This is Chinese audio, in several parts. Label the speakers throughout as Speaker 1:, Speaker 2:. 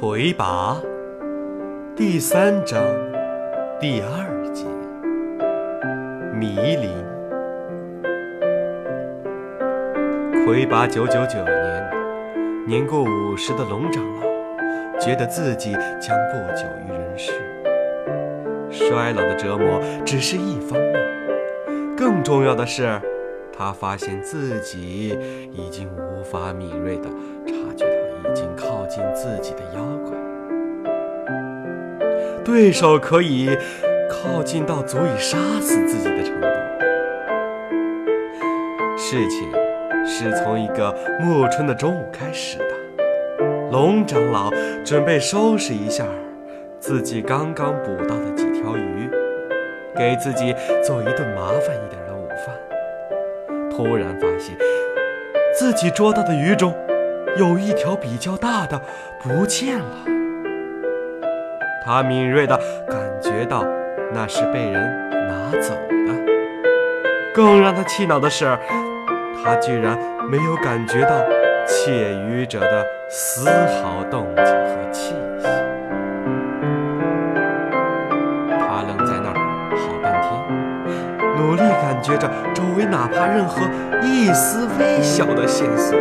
Speaker 1: 魁拔第三章第二节迷离。魁拔九九九年，年过五十的龙长老觉得自己将不久于人世。衰老的折磨只是一方面，更重要的是，他发现自己已经无法敏锐地经靠近自己的妖怪，对手可以靠近到足以杀死自己的程度。事情是从一个暮春的中午开始的，龙长老准备收拾一下自己刚刚捕到的几条鱼，给自己做一顿麻烦一点的午饭。突然发现自己捉到的鱼中有一条比较大的不见了，他敏锐地感觉到那是被人拿走的。更让他气恼的是，他居然没有感觉到窃鱼者的丝毫动静和气息。他愣在那儿好半天，努力感觉着周围哪怕任何一丝微小的线索，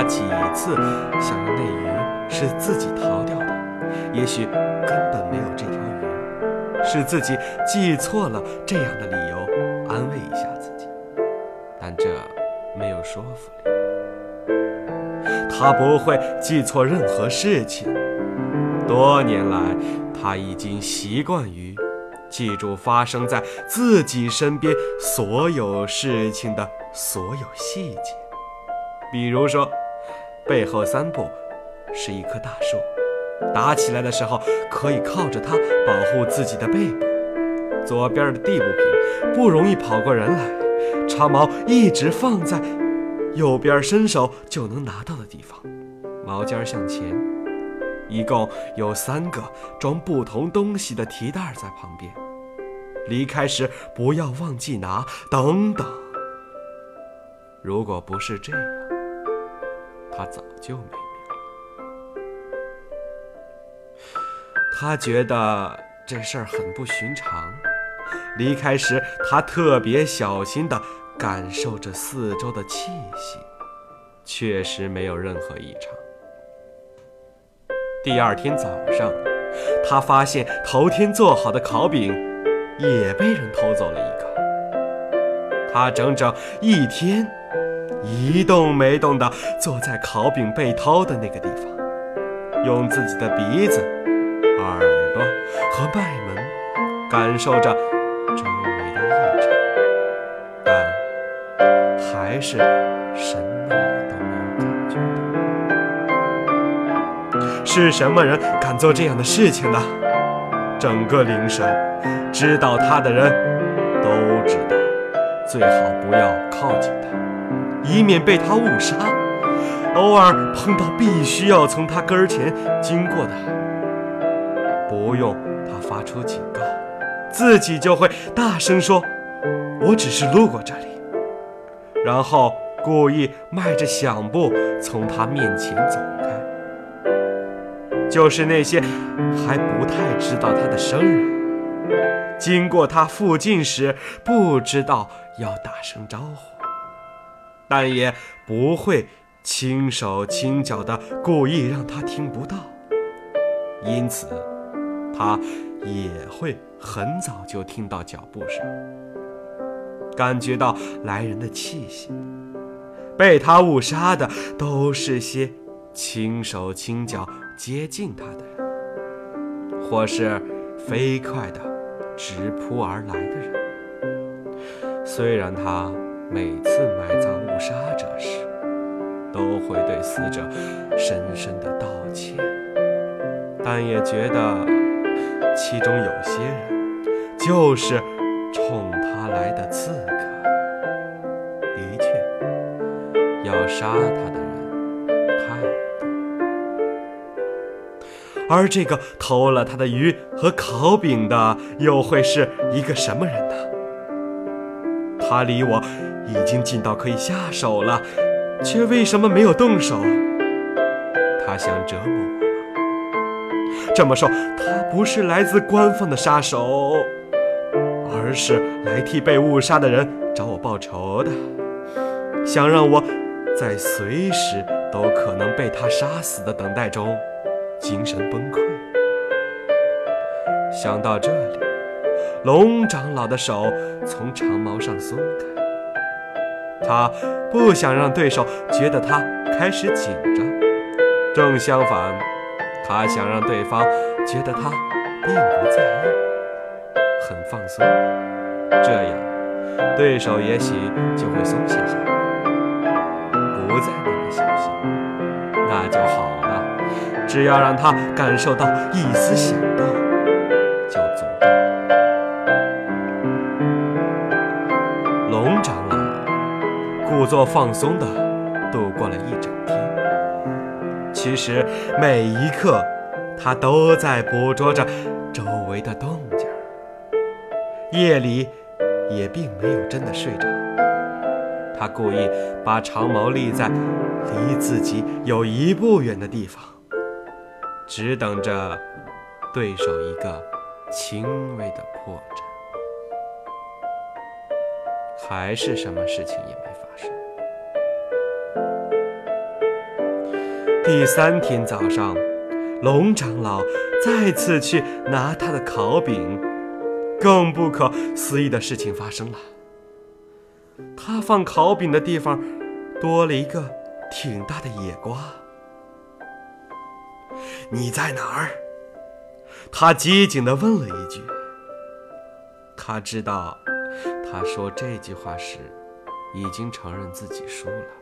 Speaker 1: 他几次想着那鱼是自己逃掉的，也许根本没有这条鱼，是自己记错了这样的理由，安慰一下自己。但这没有说服力。他不会记错任何事情。多年来，他已经习惯于记住发生在自己身边所有事情的所有细节。比如说，背后三步是一棵大树，打起来的时候可以靠着它保护自己的背部；左边的地不平，不容易跑过人来，长矛一直放在。右边伸手就能拿到的地方，毛尖向前。一共有三个装不同东西的提袋在旁边，离开时不要忘记拿。等等，如果不是这样，他早就没命了。他觉得这事儿很不寻常。离开时，他特别小心地。感受着四周的气息，确实没有任何异常。第二天早上，他发现头天做好的烤饼也被人偷走了一个。他整整一天一动没动地坐在烤饼被偷的那个地方，用自己的鼻子、耳朵和脉门感受着周围的异常。但还是什么都没有感觉到。是什么人敢做这样的事情呢？整个灵山，知道他的人都知道，最好不要靠近，以免被他误杀。偶尔碰到必须要从他跟前经过的，不用他发出警告，自己就会大声说：“我只是路过这里。”然后故意迈着响步从他面前走开，就是那些还不太知道他的生人，经过他附近时不知道要打声招呼，但也不会轻手轻脚的故意让他听不到，因此他也会很早就听到脚步声。感觉到来人的气息，被他误杀的都是些轻手轻脚接近他的人，或是飞快的直扑而来的人。虽然他每次埋葬误杀者时，都会对死者深深的道歉，但也觉得其中有些人就是冲他来的刺客。的确要杀他的人太多，而这个偷了他的鱼和烤饼的，又会是一个什么人呢？他离我已经近到可以下手了，却为什么没有动手？他想折磨我？这么说，他不是来自官方的杀手，而是来替被误杀的人找我报仇的，想让我在随时都可能被他杀死的等待中精神崩溃。想到这里，龙长老的手从长矛上松开。他不想让对手觉得他开始紧张，正相反，他想让对方觉得他并不在意，很放松。这样，对手也许就会松懈下来，不再那么小心。那就好了，只要让他感受到一丝响动，故作放松地度过了一整天。其实每一刻，他都在捕捉着周围的动静。夜里也并没有真的睡着。他故意把长矛立在离自己有一步远的地方，只等着对手一个轻微的破绽。还是什么事情也没第三天早上，龙长老再次去拿他的烤饼，更不可思议的事情发生了。他放烤饼的地方多了一个挺大的野瓜。你在哪儿？他机警地问了一句。他知道。他说这句话时，已经承认自己输了。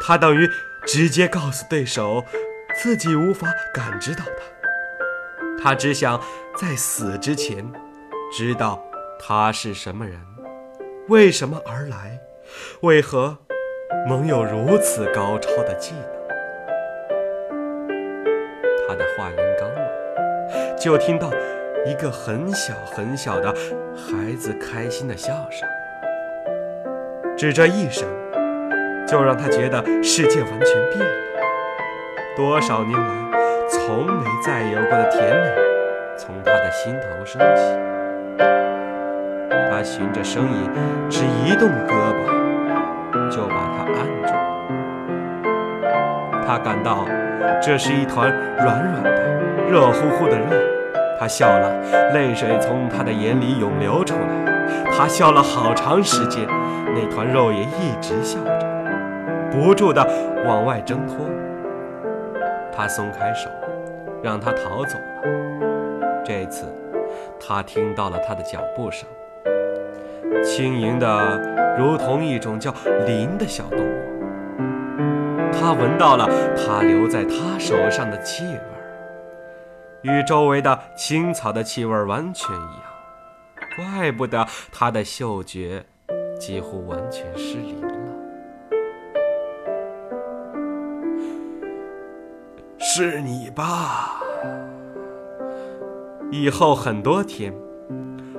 Speaker 1: 他等于直接告诉对手，自己无法感知到他。他只想在死之前，知道他是什么人，为什么而来，为何能有如此高超的技能。他的话音刚落，就听到。一个很小很小的孩子开心的笑声，只这一声，就让他觉得世界完全变了。多少年来从没再有过的甜美，从他的心头升起。他循着声音，只一动胳膊，就把它按住。他感到这是一团软软的、热乎乎的肉。他笑了，泪水从他的眼里涌流出来。他笑了好长时间，那团肉也一直笑着，不住地往外挣脱。他松开手，让他逃走了。这次，他听到了他的脚步声，轻盈的，如同一种叫林的小动物。他闻到了他留在他手上的气味。与周围的青草的气味完全一样，怪不得他的嗅觉几乎完全失灵是你吧？以后很多天，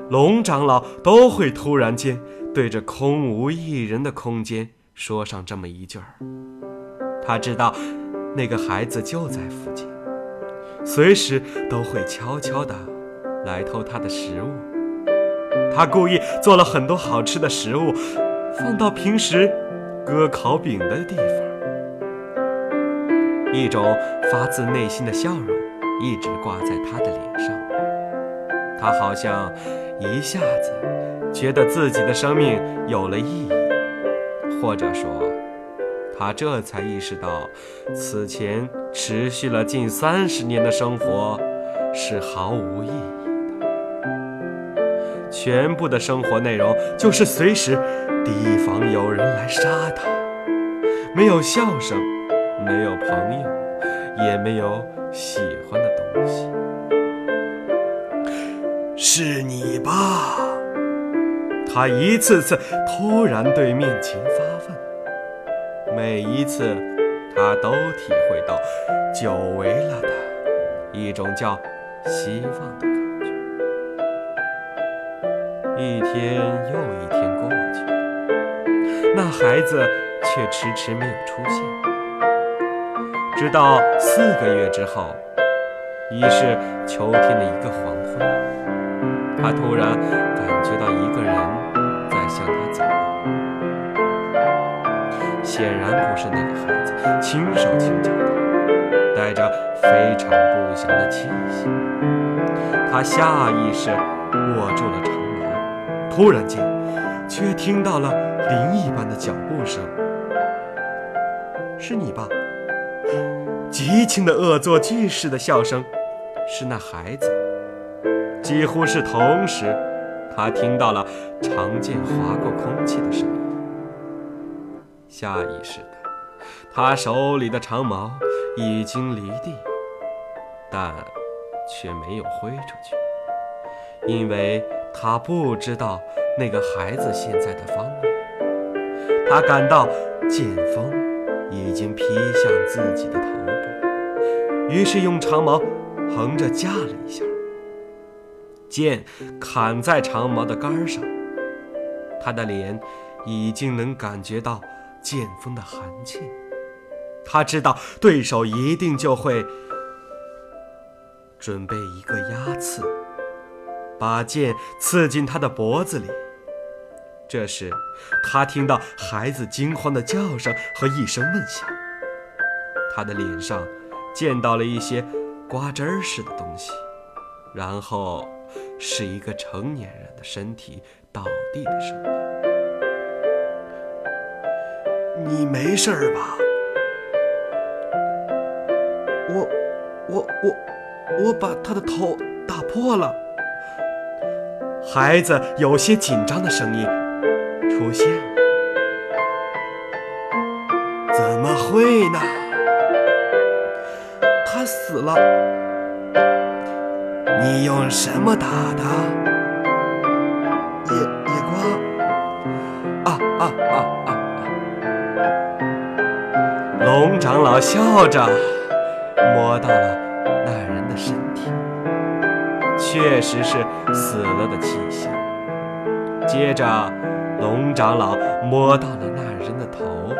Speaker 1: 龙长老都会突然间对着空无一人的空间说上这么一句儿。他知道，那个孩子就在附近。随时都会悄悄的来偷他的食物。他故意做了很多好吃的食物，放到平时割烤饼的地方。一种发自内心的笑容一直挂在他的脸上。他好像一下子觉得自己的生命有了意义，或者说。他这才意识到，此前持续了近三十年的生活是毫无意义的。全部的生活内容就是随时提防有人来杀他，没有笑声，没有朋友，也没有喜欢的东西。是你吧？他一次次突然对面前发问。每一次，他都体会到久违了的一种叫希望的感觉。一天又一天过去，那孩子却迟迟没有出现。直到四个月之后，已是秋天的一个黄昏，他突然感觉到一个人在向他走显然不是那个孩子，轻手轻脚的，带着非常不祥的气息。他下意识握住了长矛，突然间，却听到了灵一般的脚步声。是你吧？极轻的恶作剧似的笑声，是那孩子。几乎是同时，他听到了长剑划过空气的声音。下意识的，他手里的长矛已经离地，但却没有挥出去，因为他不知道那个孩子现在的方位。他感到剑锋已经劈向自己的头，于是用长矛横着架了一下，剑砍在长矛的杆上，他的脸已经能感觉到。剑锋的寒气，他知道对手一定就会准备一个压刺，把剑刺进他的脖子里。这时，他听到孩子惊慌的叫声和一声闷响，他的脸上见到了一些瓜汁儿似的东西，然后是一个成年人的身体倒地的声音。你没事吧？我，我，我，我把他的头打破了。孩子有些紧张的声音出现了。怎么会呢？他死了。你用什么打的？野野瓜。啊啊啊！龙长老笑着摸到了那人的身体，确实是死了的气息。接着，龙长老摸到了那人的头，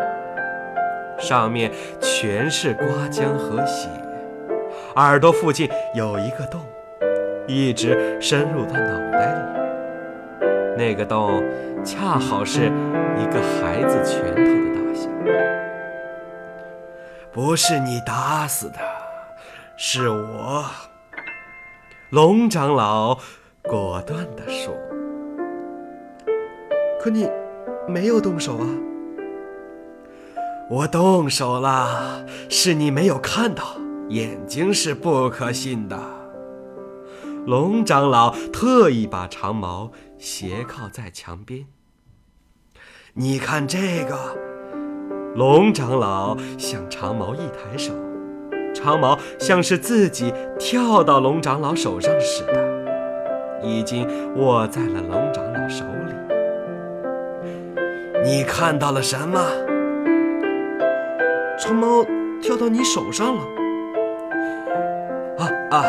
Speaker 1: 上面全是刮浆和血，耳朵附近有一个洞，一直深入到脑袋里。那个洞恰好是一个孩子拳头的大小。不是你打死的，是我。龙长老果断地说：“可你没有动手啊！”我动手了，是你没有看到，眼睛是不可信的。龙长老特意把长矛斜靠在墙边，你看这个。龙长老向长矛一抬手，长矛像是自己跳到龙长老手上似的，已经握在了龙长老手里。你看到了什么？长矛跳到你手上了。啊！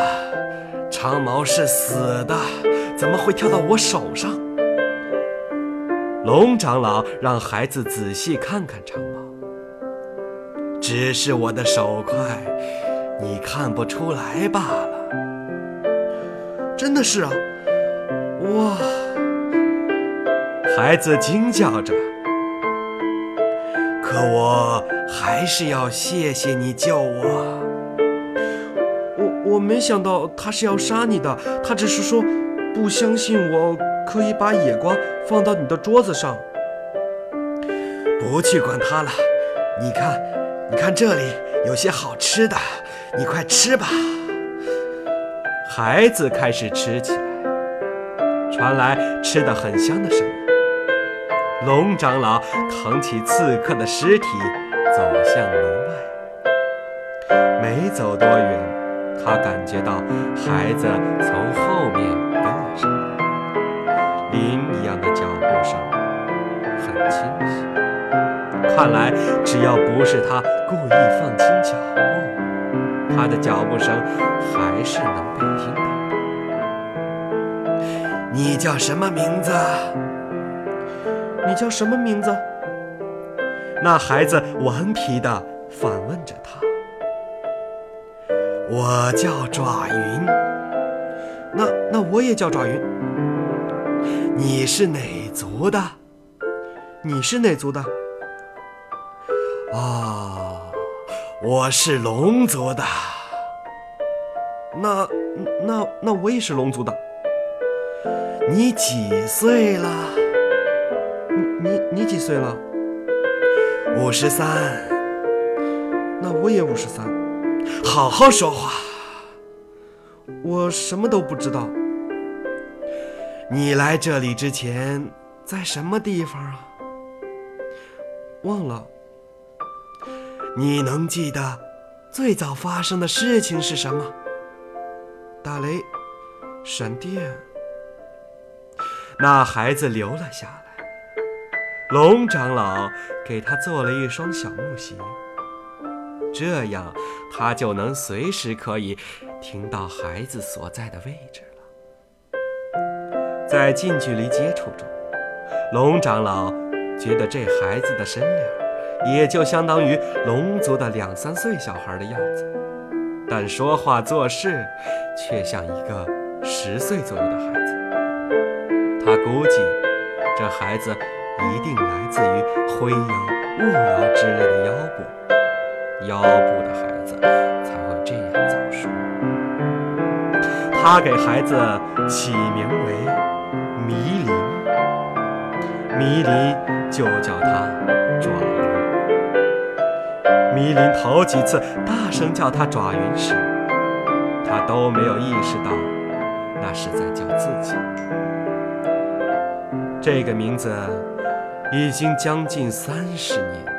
Speaker 1: 长矛是死的，怎么会跳到我手上？龙长老让孩子仔细看看长矛。只是我的手快，你看不出来罢了。真的是啊，哇！孩子惊叫着。可我还是要谢谢你救我。我没想到他是要杀你的，他只是说不相信我可以把野瓜放到你的桌子上。不去管他了，你看。你看这里有些好吃的，你快吃吧。孩子开始吃起来，传来吃的很香的声音。龙长老扛起刺客的尸体，走向门外。没走多远，他感觉到孩子从后面跟了上来，铃一样的脚步声很清晰。看来，只要不是他故意放轻脚步，他的脚步声还是能被听到。你叫什么名字？你叫什么名字？那孩子顽皮地反问着：“我叫爪云。那那我也叫爪云。你是哪族的？你是哪族的？啊，我是龙族的。那那那我也是龙族的。你几岁了？你你你几岁了？五十三。那我也五十三。好好说话。我什么都不知道。你来这里之前在什么地方啊？忘了。你能记得最早发生的事情是什么？打雷，闪电。那孩子留了下来。龙长老给他做了一双小木鞋，这样他就能随时可以听到孩子所在的位置了。在近距离接触中，龙长老觉得这孩子的身量。也就相当于龙族的两三岁小孩的样子，但说话做事却像一个十岁左右的孩子。他估计，这孩子一定来自于灰妖、雾妖之类的妖部，腰部的孩子才会这样早熟。他给孩子起名为迷林，迷林就叫他爪云。迷林头几次大声叫他爪云时，他都没有意识到那是在叫自己。这个名字已经将近三十年。